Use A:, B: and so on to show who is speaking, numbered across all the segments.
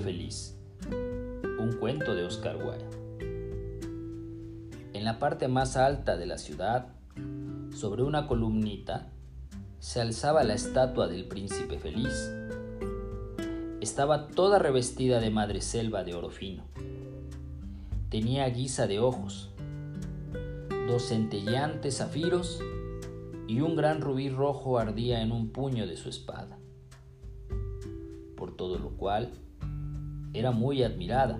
A: feliz. Un cuento de Oscar Wilde. En la parte más alta de la ciudad, sobre una columnita, se alzaba la estatua del príncipe feliz. Estaba toda revestida de madreselva de oro fino. Tenía guisa de ojos, dos centelleantes zafiros y un gran rubí rojo ardía en un puño de su espada. Por todo lo cual era muy admirada.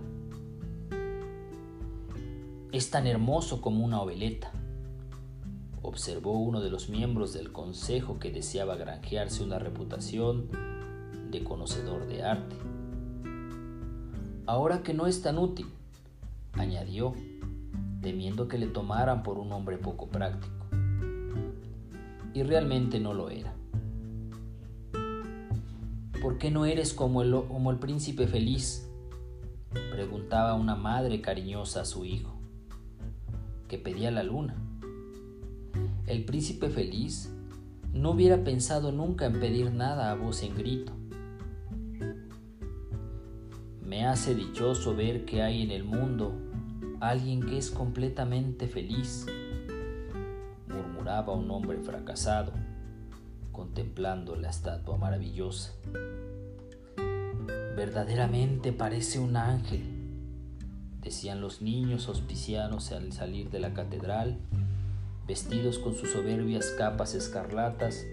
A: Es tan hermoso como una oveleta, observó uno de los miembros del consejo que deseaba granjearse una reputación de conocedor de arte. Ahora que no es tan útil, añadió, temiendo que le tomaran por un hombre poco práctico y realmente no lo era. ¿Por qué no eres como el, príncipe feliz? preguntaba una madre cariñosa a su hijo, que pedía la luna. El príncipe feliz no hubiera pensado nunca en pedir nada a voz en grito. Me hace dichoso ver que hay en el mundo alguien que es completamente feliz murmuraba un hombre fracasado, contemplando la estatua maravillosa. Verdaderamente parece un ángel, decían los niños hospicianos al salir de la catedral, vestidos con sus soberbias capas escarlatas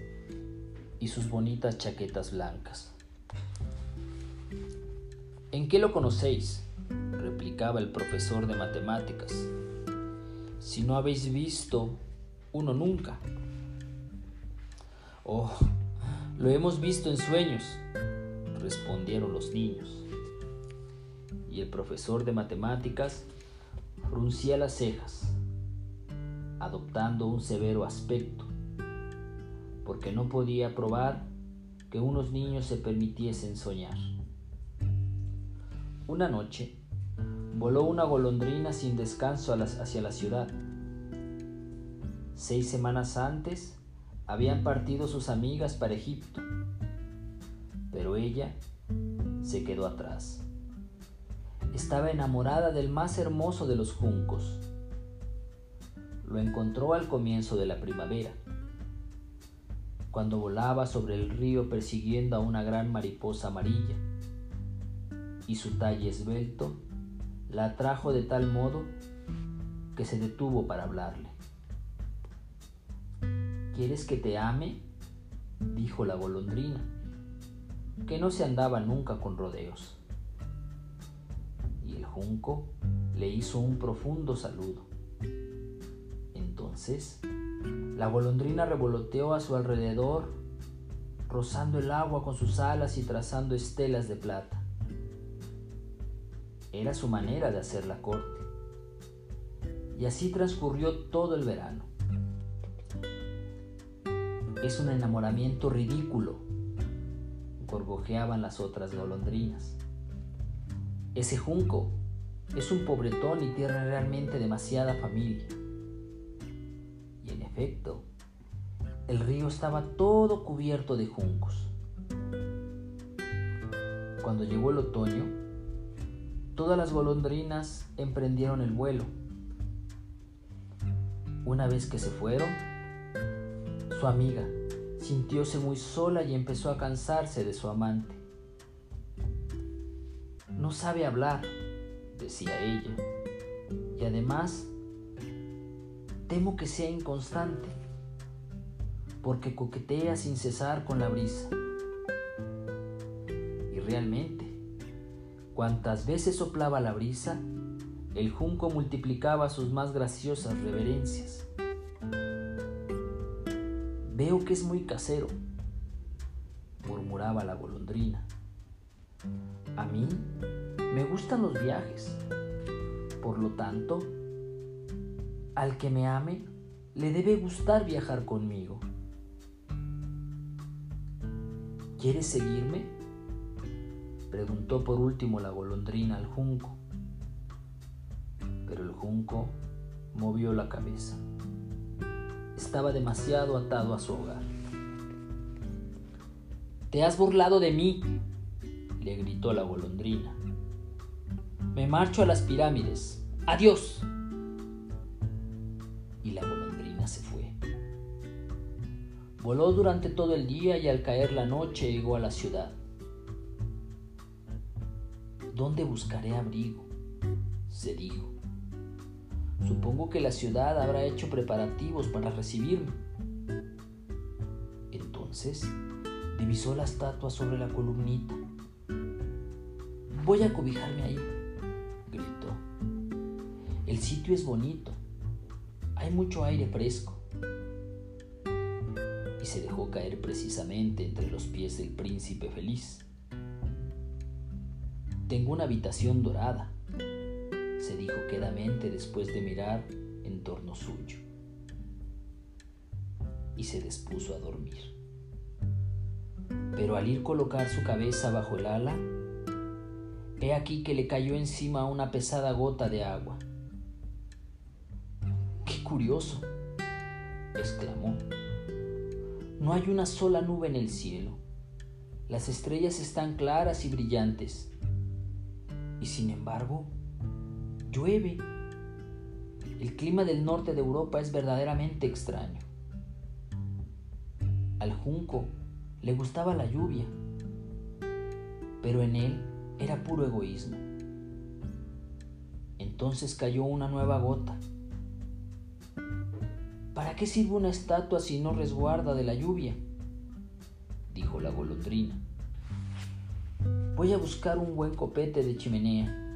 A: y sus bonitas chaquetas blancas. ¿En qué lo conocéis? replicaba el profesor de matemáticas. Si no habéis visto uno nunca. Oh, lo hemos visto en sueños, respondieron los niños. Y el profesor de matemáticas fruncía las cejas, adoptando un severo aspecto, porque no podía probar que unos niños se permitiesen soñar. Una noche voló una golondrina sin descanso hacia la ciudad Seis semanas antes habían partido sus amigas para Egipto, pero ella se quedó atrás. Estaba enamorada del más hermoso de los juncos. Lo encontró al comienzo de la primavera, cuando volaba sobre el río persiguiendo a una gran mariposa amarilla, y su talle esbelto la atrajo de tal modo que se detuvo para hablarle. ¿Quieres que te ame? dijo la golondrina, que no se andaba nunca con rodeos. Y el junco le hizo un profundo saludo. Entonces, la golondrina revoloteó a su alrededor, rozando el agua con sus alas y trazando estelas de plata. Era su manera de hacer la corte. Y así transcurrió todo el verano es un enamoramiento ridículo, gorgojeaban las otras golondrinas. Ese junco es un pobretón y tiene realmente demasiada familia. Y en efecto, el río estaba todo cubierto de juncos. Cuando llegó el otoño, todas las golondrinas emprendieron el vuelo. Una vez que se fueron, su amiga sintióse muy sola y empezó a cansarse de su amante. No sabe hablar, decía ella, y además temo que sea inconstante, porque coquetea sin cesar con la brisa. Y realmente, cuantas veces soplaba la brisa, el junco multiplicaba sus más graciosas reverencias. Veo que es muy casero, murmuraba la golondrina. A mí me gustan los viajes. Por lo tanto, al que me ame, le debe gustar viajar conmigo. ¿Quieres seguirme? Preguntó por último la golondrina al junco. Pero el junco movió la cabeza estaba demasiado atado a su hogar. Te has burlado de mí, le gritó la golondrina. Me marcho a las pirámides. Adiós. Y la golondrina se fue. Voló durante todo el día y al caer la noche llegó a la ciudad. ¿Dónde buscaré abrigo? se dijo. Supongo que la ciudad habrá hecho preparativos para recibirme. Entonces divisó la estatua sobre la columnita. Voy a cobijarme ahí, gritó. El sitio es bonito, hay mucho aire fresco. Y se dejó caer precisamente entre los pies del príncipe feliz. Tengo una habitación dorada, se dijo quedamente después de mirar en torno suyo. Y se dispuso a dormir. Pero al ir colocar su cabeza bajo el ala, he aquí que le cayó encima una pesada gota de agua. ¡Qué curioso! exclamó. No hay una sola nube en el cielo. Las estrellas están claras y brillantes. Y sin embargo, llueve. El clima del norte de Europa es verdaderamente extraño. Al junco le gustaba la lluvia, pero en él era puro egoísmo. Entonces cayó una nueva gota. ¿Para qué sirve una estatua si no resguarda de la lluvia? dijo la golondrina. Voy a buscar un buen copete de chimenea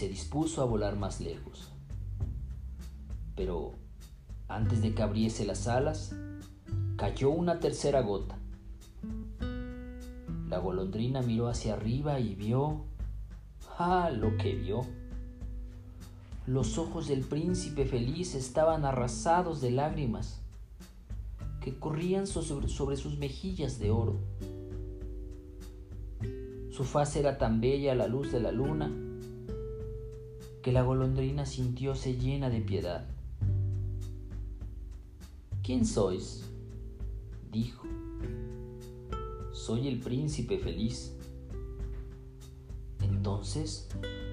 A: se dispuso a volar más lejos. Pero antes de que abriese las alas, cayó una tercera gota. La golondrina miró hacia arriba y vio, ah, lo que vio. Los ojos del príncipe feliz estaban arrasados de lágrimas que corrían sobre, sus mejillas de oro. Su faz era tan bella a la luz de la luna que la golondrina sintióse llena de piedad. ¿Quién sois? dijo. Soy el príncipe feliz. Entonces,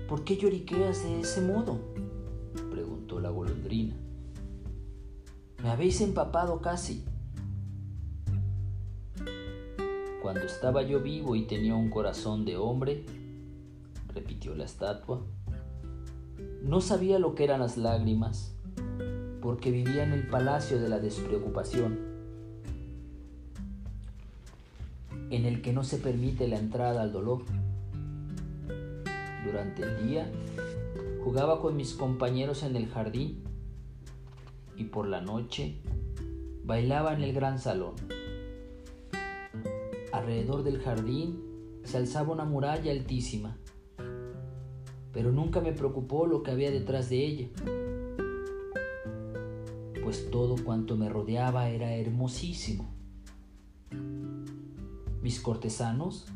A: ¿por qué lloriqueas de ese modo? preguntó la golondrina. Me habéis empapado casi. Cuando estaba yo vivo y tenía un corazón de hombre, repitió la estatua, no sabía lo que eran las lágrimas, porque vivía en el palacio de la despreocupación, en el que no se permite la entrada al dolor. Durante el día jugaba con mis compañeros en el jardín y por la noche bailaba en el gran salón. Alrededor del jardín se alzaba una muralla altísima pero nunca me preocupó lo que había detrás de ella, pues todo cuanto me rodeaba era hermosísimo. Mis cortesanos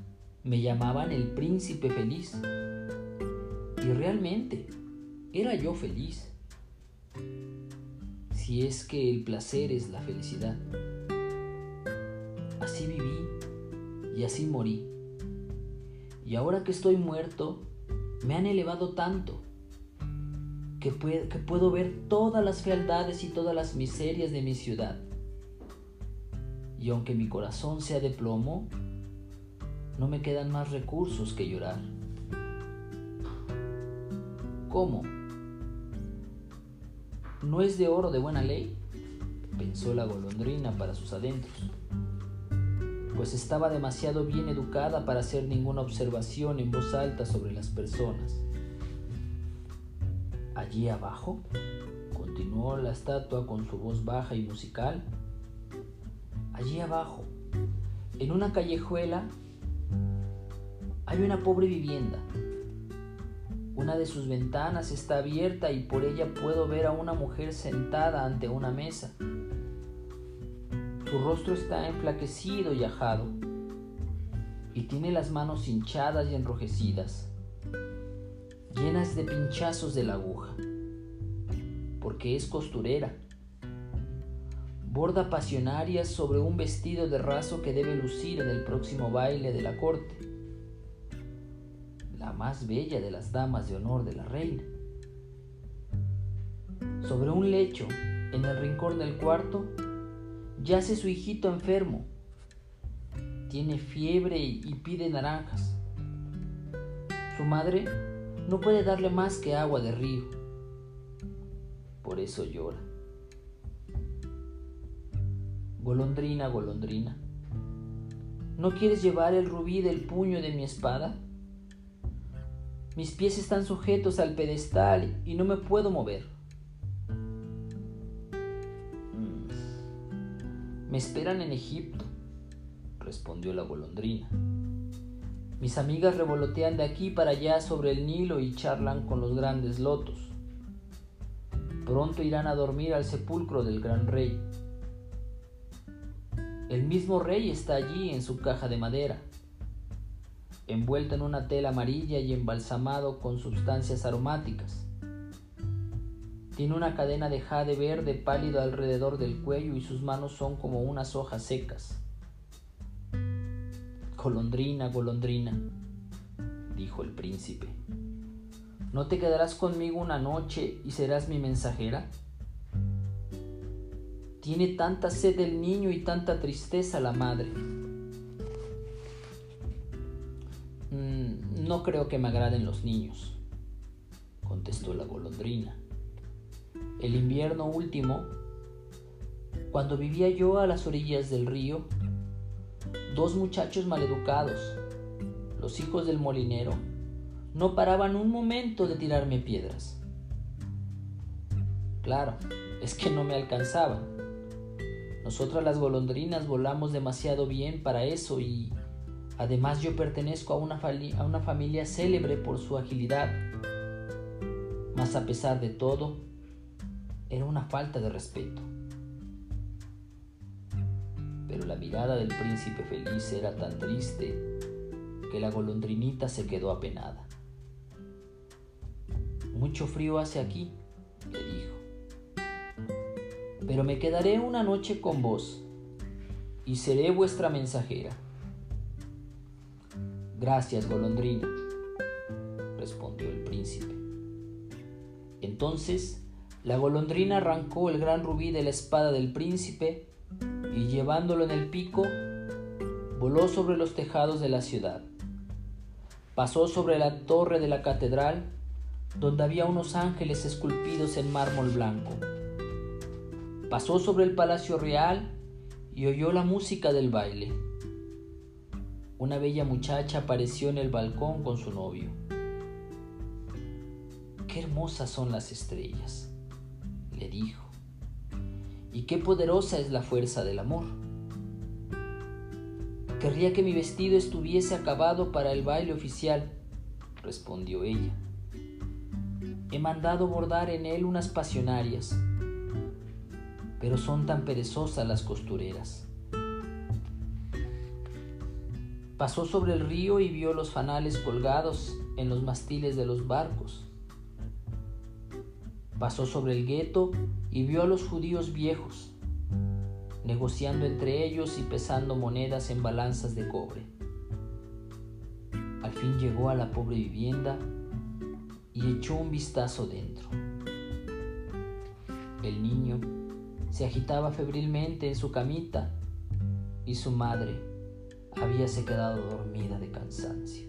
A: me llamaban el príncipe feliz, y realmente era yo feliz, si es que el placer es la felicidad. Así viví y así morí. Y ahora que estoy muerto, me han elevado tanto que, puedo ver todas las fealdades y todas las miserias de mi ciudad. Y aunque mi corazón sea de plomo, no me quedan más recursos que llorar. ¿Cómo? ¿No es de oro de buena ley? pensó la golondrina para sus adentros pues estaba demasiado bien educada para hacer ninguna observación en voz alta sobre las personas. Allí abajo, continuó la estatua con su voz baja y musical, allí abajo, en una callejuela, hay una pobre vivienda. Una de sus ventanas está abierta y por ella puedo ver a una mujer sentada ante una mesa su rostro está enflaquecido y ajado, y tiene las manos hinchadas y enrojecidas, llenas de pinchazos de la aguja, porque es costurera. borda pasionarias sobre un vestido de raso que debe lucir en el próximo baile de la corte, la más bella de las damas de honor de la reina. Sobre un lecho, en el rincón del cuarto, yace su hijito enfermo. Tiene fiebre y pide naranjas. Su madre no puede darle más que agua de río. Por eso llora. Golondrina, golondrina, ¿no quieres llevar el rubí del puño de mi espada? Mis pies están sujetos al pedestal y no me puedo mover. Me esperan en Egipto, respondió la golondrina. Mis amigas revolotean de aquí para allá sobre el Nilo y charlan con los grandes lotos. Pronto irán a dormir al sepulcro del gran rey. El mismo rey está allí en su caja de madera, envuelto en una tela amarilla y embalsamado con sustancias aromáticas. Tiene una cadena de jade verde pálido alrededor del cuello y sus manos son como unas hojas secas. Golondrina, golondrina, dijo el príncipe, ¿no te quedarás conmigo una noche y serás mi mensajera? Tiene tanta sed el niño y tanta tristeza la madre. Mm, no creo que me agraden los niños, contestó la golondrina. El invierno último, cuando vivía yo a las orillas del río, dos muchachos maleducados, los hijos del molinero, no paraban un momento de tirarme piedras. Claro, es que no me alcanzaban nosotras las golondrinas volamos demasiado bien para eso y además yo pertenezco a una, a una familia célebre por su agilidad. Mas a pesar de todo, era una falta de respeto. Pero la mirada del príncipe feliz era tan triste que la golondrinita se quedó apenada. Mucho frío hace aquí, le dijo pero me quedaré una noche con vos y seré vuestra mensajera. Gracias, golondrina, respondió el príncipe. Entonces la golondrina arrancó el gran rubí de la espada del príncipe y llevándolo en el pico, voló sobre los tejados de la ciudad. Pasó sobre la torre de la catedral, donde había unos ángeles esculpidos en mármol blanco pasó sobre el palacio real y oyó la música del baile. Una bella muchacha apareció en el balcón con su novio. Qué hermosas son las estrellas, le dijo, y qué poderosa es la fuerza del amor. Querría que mi vestido estuviese acabado para el baile oficial, respondió ella. He mandado bordar en él unas pasionarias pero son tan perezosas las costureras. Pasó sobre el río y vio los fanales colgados en los mastiles de los barcos. Pasó sobre el gueto y vio a los judíos viejos, negociando entre ellos y pesando monedas en balanzas de cobre. Al fin llegó a la pobre vivienda y echó un vistazo dentro. El niño se agitaba febrilmente en su camita y su madre habíase quedado dormida de cansancio.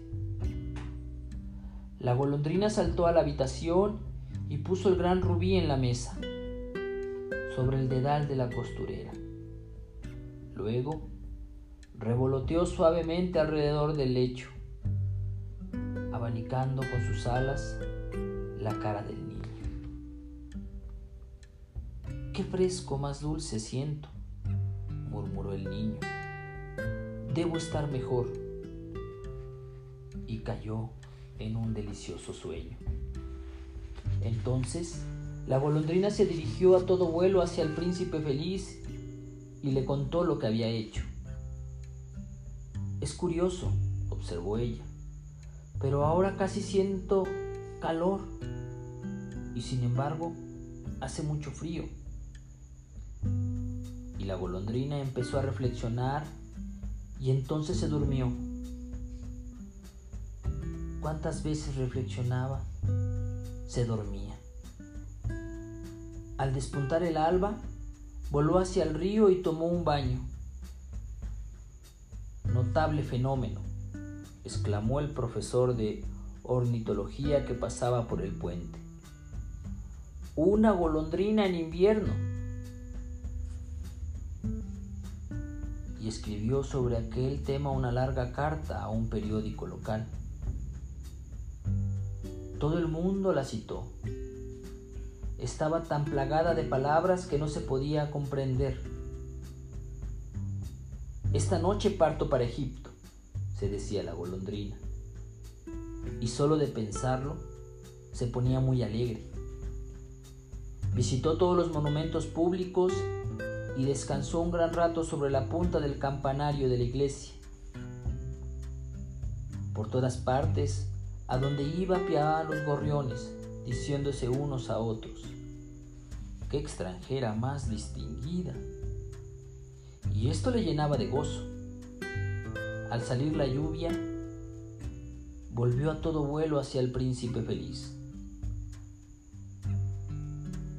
A: La golondrina saltó a la habitación y puso el gran rubí en la mesa, sobre el dedal de la costurera. Luego revoloteó suavemente alrededor del lecho, abanicando con sus alas la cara del niño. Qué fresco más dulce siento, murmuró el niño. Debo estar mejor. Y cayó en un delicioso sueño. Entonces, la golondrina se dirigió a todo vuelo hacia el príncipe feliz y le contó lo que había hecho. Es curioso, observó ella, pero ahora casi siento calor y sin embargo hace mucho frío Y la golondrina empezó a reflexionar y entonces se durmió. ¿Cuántas veces reflexionaba? Se dormía. Al despuntar el alba, voló hacia el río y tomó un baño. Notable fenómeno, exclamó el profesor de ornitología que pasaba por el puente. Una golondrina en invierno. Y escribió sobre aquel tema una larga carta a un periódico local. Todo el mundo la citó. Estaba tan plagada de palabras que no se podía comprender. Esta noche parto para Egipto, se decía la golondrina. Y solo de pensarlo se ponía muy alegre. Visitó todos los monumentos públicos y descansó un gran rato sobre la punta del campanario de la iglesia. Por todas partes a donde iba piaban los gorriones, diciéndose unos a otros, qué extranjera más distinguida. Y esto le llenaba de gozo. Al salir la lluvia, volvió a todo vuelo hacia el príncipe feliz.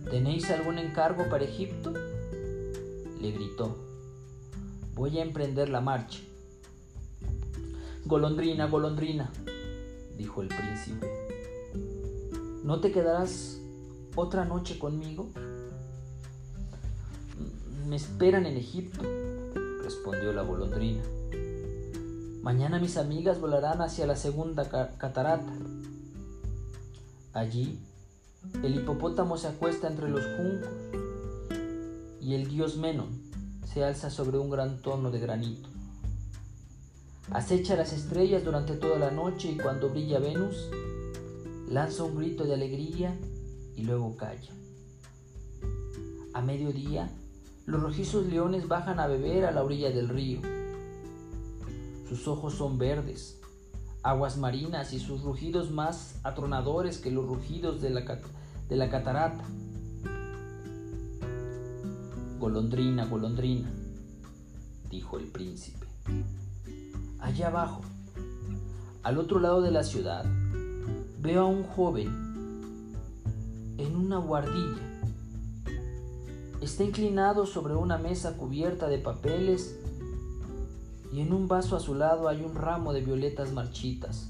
A: ¿Tenéis algún encargo para Egipto? le gritó. Voy a emprender la marcha. Golondrina, golondrina, dijo el príncipe. ¿No te quedarás otra noche conmigo? Me esperan en Egipto, respondió la golondrina. Mañana mis amigas volarán hacia la segunda catarata. Allí, el hipopótamo se acuesta entre los juncos y el dios Menon se alza sobre un gran tono de granito. Acecha las estrellas durante toda la noche y cuando brilla Venus, lanza un grito de alegría y luego calla. A mediodía, los rojizos leones bajan a beber a la orilla del río. Sus ojos son verdes, aguas marinas y sus rugidos más atronadores que los rugidos de la, de la catarata. Golondrina, golondrina, dijo el príncipe allá abajo, al otro lado de la ciudad, veo a un joven en una guardilla. Está inclinado sobre una mesa cubierta de papeles y en un vaso a su lado hay un ramo de violetas marchitas.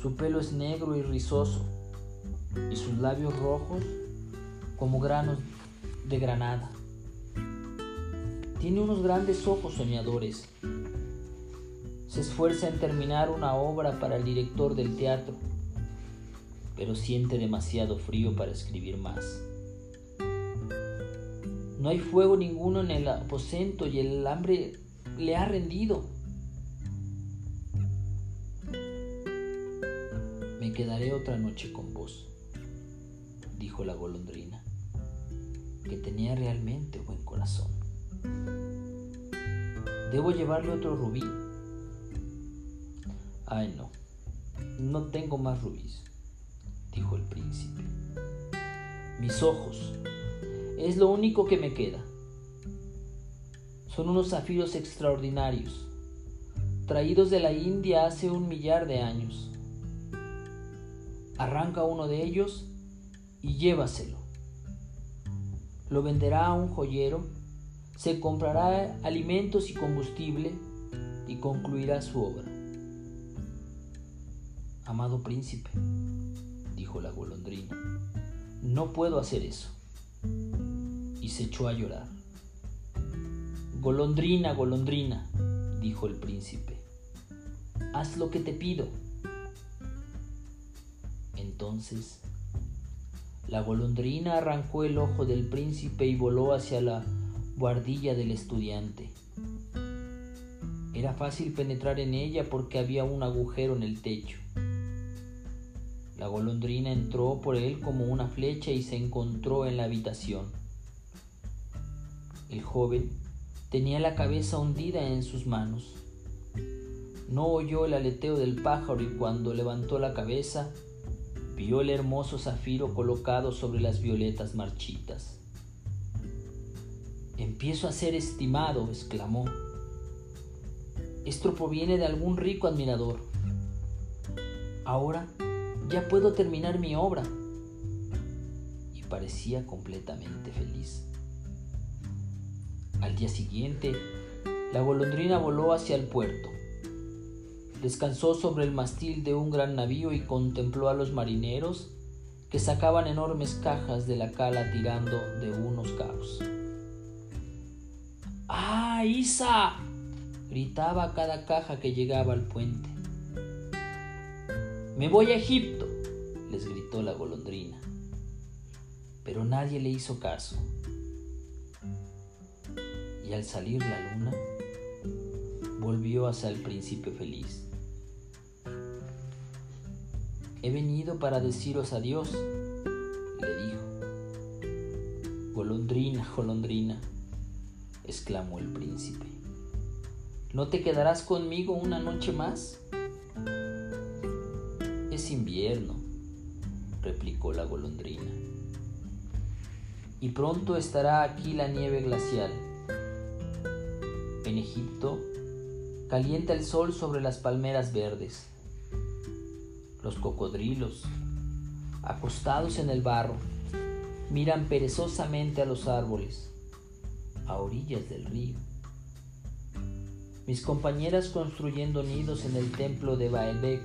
A: Su pelo es negro y rizoso y sus labios rojos como granos de granada. Tiene unos grandes ojos soñadores se esfuerza en terminar una obra para el director del teatro, pero siente demasiado frío para escribir más. No hay fuego ninguno en el aposento y el hambre le ha rendido. Me quedaré otra noche con vos, dijo la golondrina, que tenía realmente buen corazón. Debo llevarle otro rubí Ay, no, no tengo más rubíes, dijo el príncipe. Mis ojos, es lo único que me queda. Son unos zafiros extraordinarios, traídos de la India hace un millar de años. Arranca uno de ellos y llévaselo. Lo venderá a un joyero, se comprará alimentos y combustible y concluirá su obra. Amado príncipe, dijo la golondrina, no puedo hacer eso. Y se echó a llorar. Golondrina, golondrina, dijo el príncipe, haz lo que te pido. Entonces, la golondrina arrancó el ojo del príncipe y voló hacia la guardilla del estudiante. Era fácil penetrar en ella porque había un agujero en el techo. La golondrina entró por él como una flecha y se encontró en la habitación. El joven tenía la cabeza hundida en sus manos. No oyó el aleteo del pájaro y cuando levantó la cabeza, vio el hermoso zafiro colocado sobre las violetas marchitas. Empiezo a ser estimado, exclamó. Esto proviene de algún rico admirador. Ahora ya puedo terminar mi obra. Y parecía completamente feliz. Al día siguiente, la golondrina voló hacia el puerto. Descansó sobre el mastil de un gran navío y contempló a los marineros que sacaban enormes cajas de la cala tirando de unos cabos. ¡Ah, Isa! gritaba cada caja que llegaba al puente. Me voy a Egipto, les gritó la golondrina. Pero nadie le hizo caso. Y al salir la luna, volvió hacia el príncipe feliz. He venido para deciros adiós, le dijo. Golondrina, golondrina, exclamó el príncipe. ¿No te quedarás conmigo una noche más? Es invierno, replicó la golondrina. Y pronto estará aquí la nieve glacial. En Egipto calienta el sol sobre las palmeras verdes los cocodrilos, acostados en el barro, miran perezosamente a los árboles, a orillas del río. Mis compañeras construyendo nidos en el templo de Baalbek.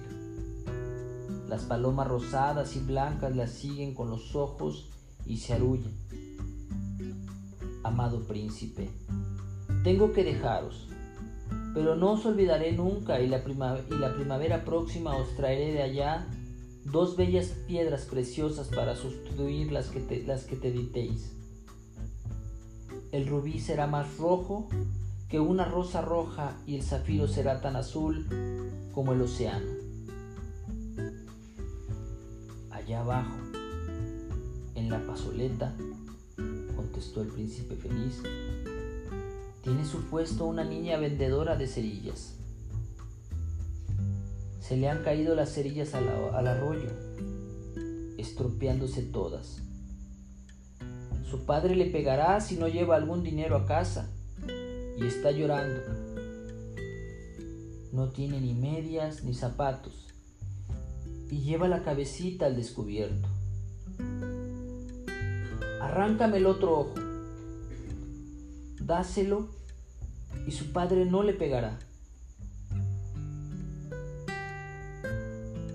A: Las palomas rosadas y blancas las siguen con los ojos y se arullan. Amado príncipe, tengo que dejaros pero no os olvidaré nunca y la, primavera próxima os traeré de allá dos bellas piedras preciosas para sustituir las que te, las. El rubí será más rojo que una rosa roja y el zafiro será tan azul como el océano. Allá abajo, en la pasoleta, contestó el príncipe feliz, tiene su puesto una niña vendedora de cerillas. Se le han caído las cerillas al, al arroyo, estropeándose todas. Su padre le pegará si no lleva algún dinero a casa y está llorando. No tiene ni medias ni zapatos y lleva la cabecita al descubierto. Arráncame el otro ojo dáselo y su padre no le pegará.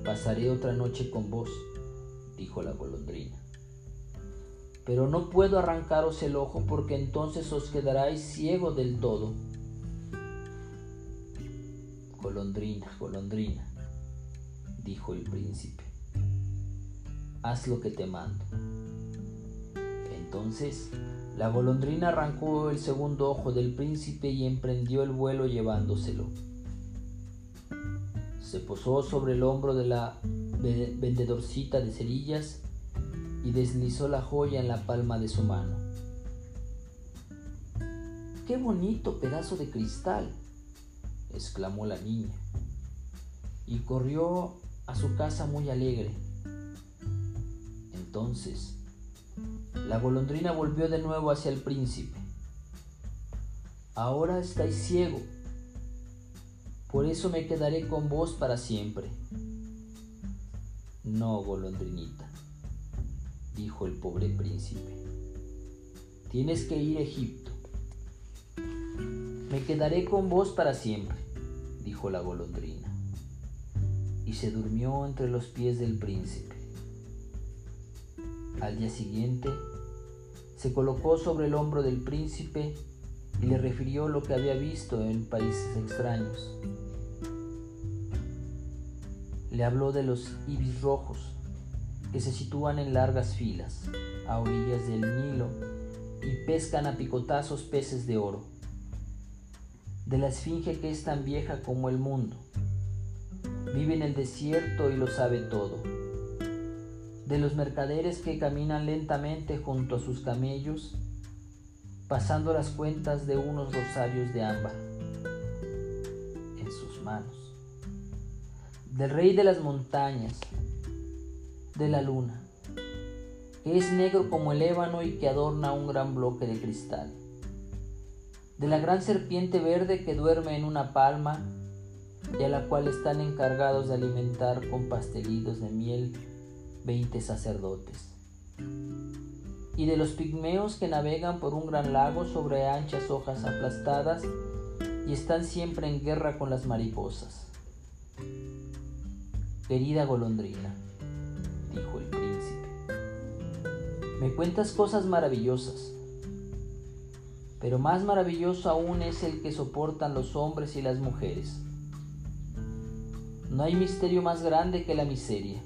A: Pasaré otra noche con vos, dijo la golondrina. Pero no puedo arrancaros el ojo porque entonces os quedaráis ciego del todo. Golondrina, golondrina, dijo el príncipe, haz lo que te mando. Entonces la golondrina arrancó el segundo ojo del príncipe y emprendió el vuelo llevándoselo. Se posó sobre el hombro de la vendedorcita de cerillas y deslizó la joya en la palma de su mano. ¡Qué bonito pedazo de cristal! exclamó la niña, y corrió a su casa muy alegre. Entonces, la golondrina volvió de nuevo hacia el príncipe. Ahora estáis ciego, por eso me quedaré con vos para siempre. No, golondrinita, dijo el pobre príncipe. Tienes que ir a Egipto. Me quedaré con vos para siempre, dijo la golondrina, y se durmió entre los pies del príncipe. Al día siguiente, se colocó sobre el hombro del príncipe y le refirió lo que había visto en países extraños. Le habló de los ibis rojos que se sitúan en largas filas a orillas del Nilo y pescan a picotazos peces de oro. De la esfinge que es tan vieja como el mundo. Vive en el desierto y lo sabe todo de los mercaderes que caminan lentamente junto a sus camellos, pasando las cuentas de unos rosarios de ámbar en sus manos, del rey de las montañas, de la luna, que es negro como el ébano y que adorna un gran bloque de cristal, de la gran serpiente verde que duerme en una palma y a la cual están encargados de alimentar con pastelitos de miel veinte sacerdotes, y de los pigmeos que navegan por un gran lago sobre anchas hojas aplastadas y están siempre en guerra con las mariposas. Querida golondrina, dijo el príncipe, me cuentas cosas maravillosas, pero más maravilloso aún es el que soportan los hombres y las mujeres. No hay misterio más grande que la miseria.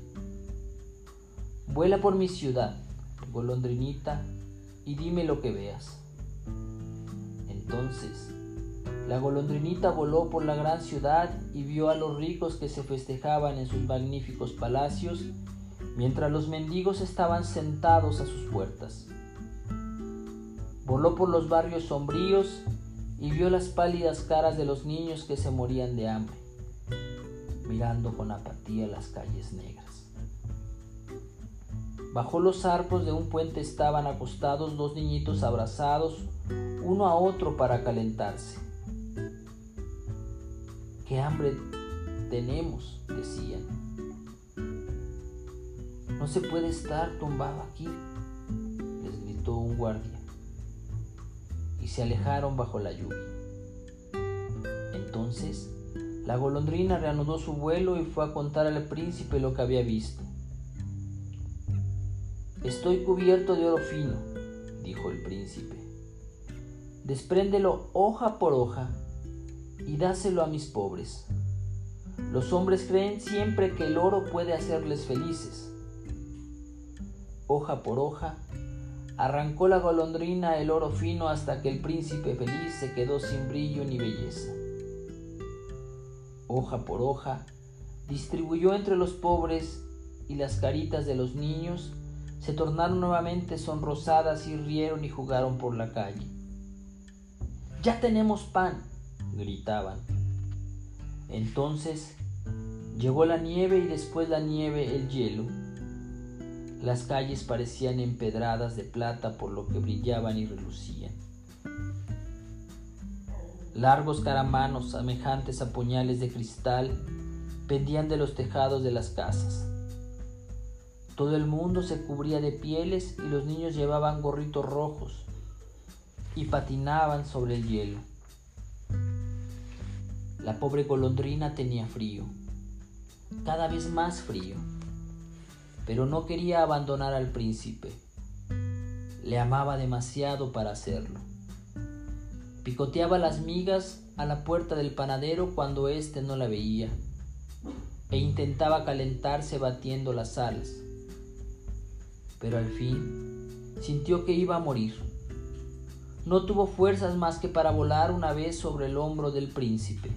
A: Vuela por mi ciudad, golondrinita, y dime lo que veas. Entonces, la golondrinita voló por la gran ciudad y vio a los ricos que se festejaban en sus magníficos palacios, mientras los mendigos estaban sentados a sus puertas. Voló por los barrios sombríos y vio las pálidas caras de los niños que se morían de hambre, mirando con apatía las calles negras. Bajo los arcos de un puente estaban acostados dos niñitos abrazados uno a otro para calentarse. ¡Qué hambre tenemos! decían. No se puede estar tumbado aquí, les gritó un guardia, y se alejaron bajo la lluvia. Entonces, la golondrina reanudó su vuelo y fue a contar al príncipe lo que había visto. Estoy cubierto de oro fino, dijo el príncipe. Despréndelo hoja por hoja y dáselo a mis pobres. Los hombres creen siempre que el oro puede hacerles felices. Hoja por hoja, arrancó la golondrina el oro fino hasta que el príncipe feliz se quedó sin brillo ni belleza. Hoja por hoja, distribuyó entre los pobres y las caritas de los niños se tornaron nuevamente sonrosadas y rieron y jugaron por la calle. Ya tenemos pan, gritaban. Entonces llegó la nieve y después la nieve el hielo. Las calles parecían empedradas de plata por lo que brillaban y relucían. Largos caramanos semejantes a puñales de cristal pendían de los tejados de las casas. Todo el mundo se cubría de pieles y los niños llevaban gorritos rojos y patinaban sobre el hielo. La pobre golondrina tenía frío, cada vez más frío, pero no quería abandonar al príncipe. Le amaba demasiado para hacerlo. Picoteaba las migas a la puerta del panadero cuando éste no la veía e intentaba calentarse batiendo las alas pero al fin sintió que iba a morir. No tuvo fuerzas más que para volar una vez sobre el hombro del príncipe.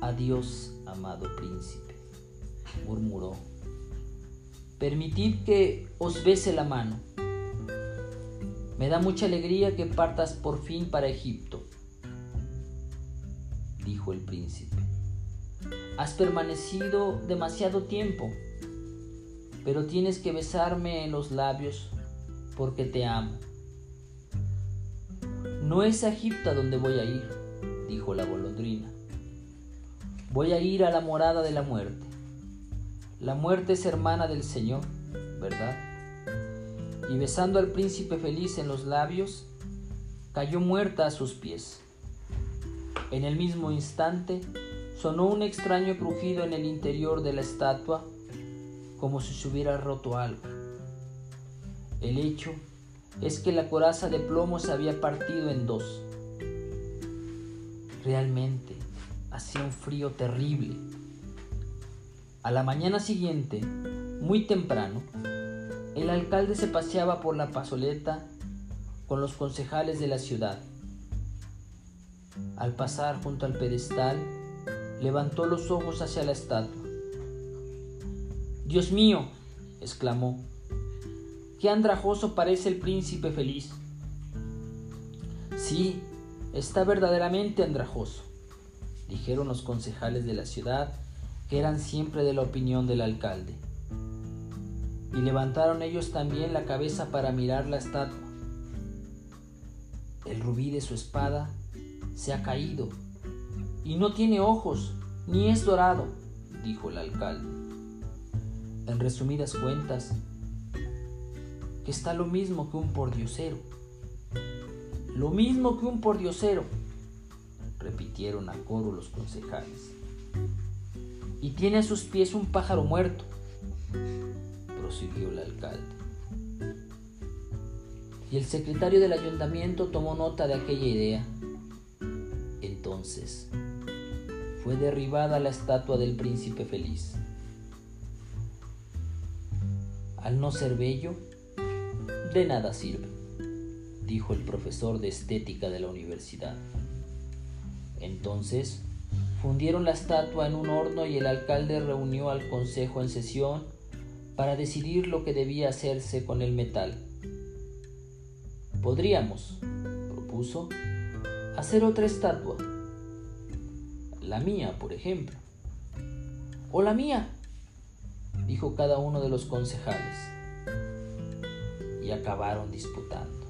A: Adiós, amado príncipe, murmuró. Permitid que os bese la mano. Me da mucha alegría que partas por fin para Egipto, dijo el príncipe. Has permanecido demasiado tiempo pero tienes que besarme en los labios porque te amo. No es a Egipto donde voy a ir, dijo la golondrina. Voy a ir a la morada de la muerte. La muerte es hermana del Señor, ¿verdad? Y besando al príncipe feliz en los labios, cayó muerta a sus pies. En el mismo instante, sonó un extraño crujido en el interior de la estatua como si se hubiera roto algo. El hecho es que la coraza de plomo se había partido en dos. Realmente hacía un frío terrible. A la mañana siguiente, muy temprano, el alcalde se paseaba por la pasoleta con los concejales de la ciudad. Al pasar junto al pedestal, levantó los ojos hacia la estatua. Dios mío, exclamó, qué andrajoso parece el príncipe feliz. Sí, está verdaderamente andrajoso, dijeron los concejales de la ciudad, eran siempre de la opinión del alcalde. Y levantaron ellos también la cabeza para mirar la estatua. El rubí de su espada se ha caído y no tiene ojos ni es dorado, dijo el alcalde. En resumidas cuentas, que está lo mismo que un pordiosero. Lo mismo que un pordiosero, repitieron a coro los concejales. Y tiene a sus pies un pájaro muerto, prosiguió el alcalde. Y el secretario del ayuntamiento tomó nota de aquella idea. Entonces, fue derribada la estatua del príncipe feliz. Al no ser bello, de nada sirve, dijo el profesor de estética de la universidad. Entonces, fundieron la estatua en un horno y el alcalde reunió al consejo en sesión para decidir lo que debía hacerse con el metal. Podríamos, propuso, hacer otra estatua. La mía, por ejemplo. O la mía, dijo cada uno de los concejales y acabaron disputando.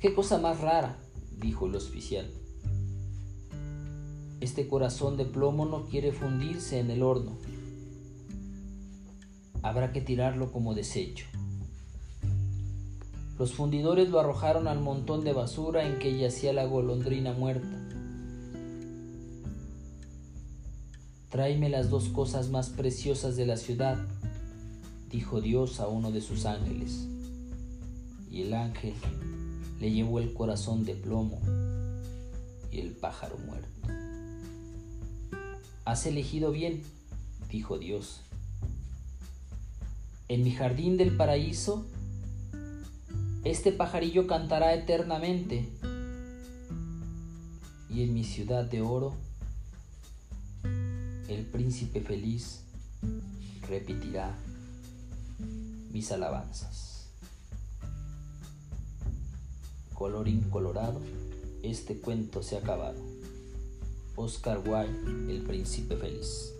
A: Qué cosa más rara, dijo el oficial. Este corazón de plomo no quiere fundirse en el horno. Habrá que tirarlo como desecho. Los fundidores lo arrojaron al montón de basura en que yacía la golondrina muerta. Tráeme las dos cosas más preciosas de la ciudad, dijo Dios a uno de sus ángeles. Y el ángel le llevó el corazón de plomo y el pájaro muerto. Has elegido bien, dijo Dios. En mi jardín del paraíso, este pajarillo cantará eternamente. Y en mi ciudad de oro, el príncipe feliz repetirá mis alabanzas. Colorín colorado, este cuento se ha acabado. Oscar Wilde, El Príncipe Feliz.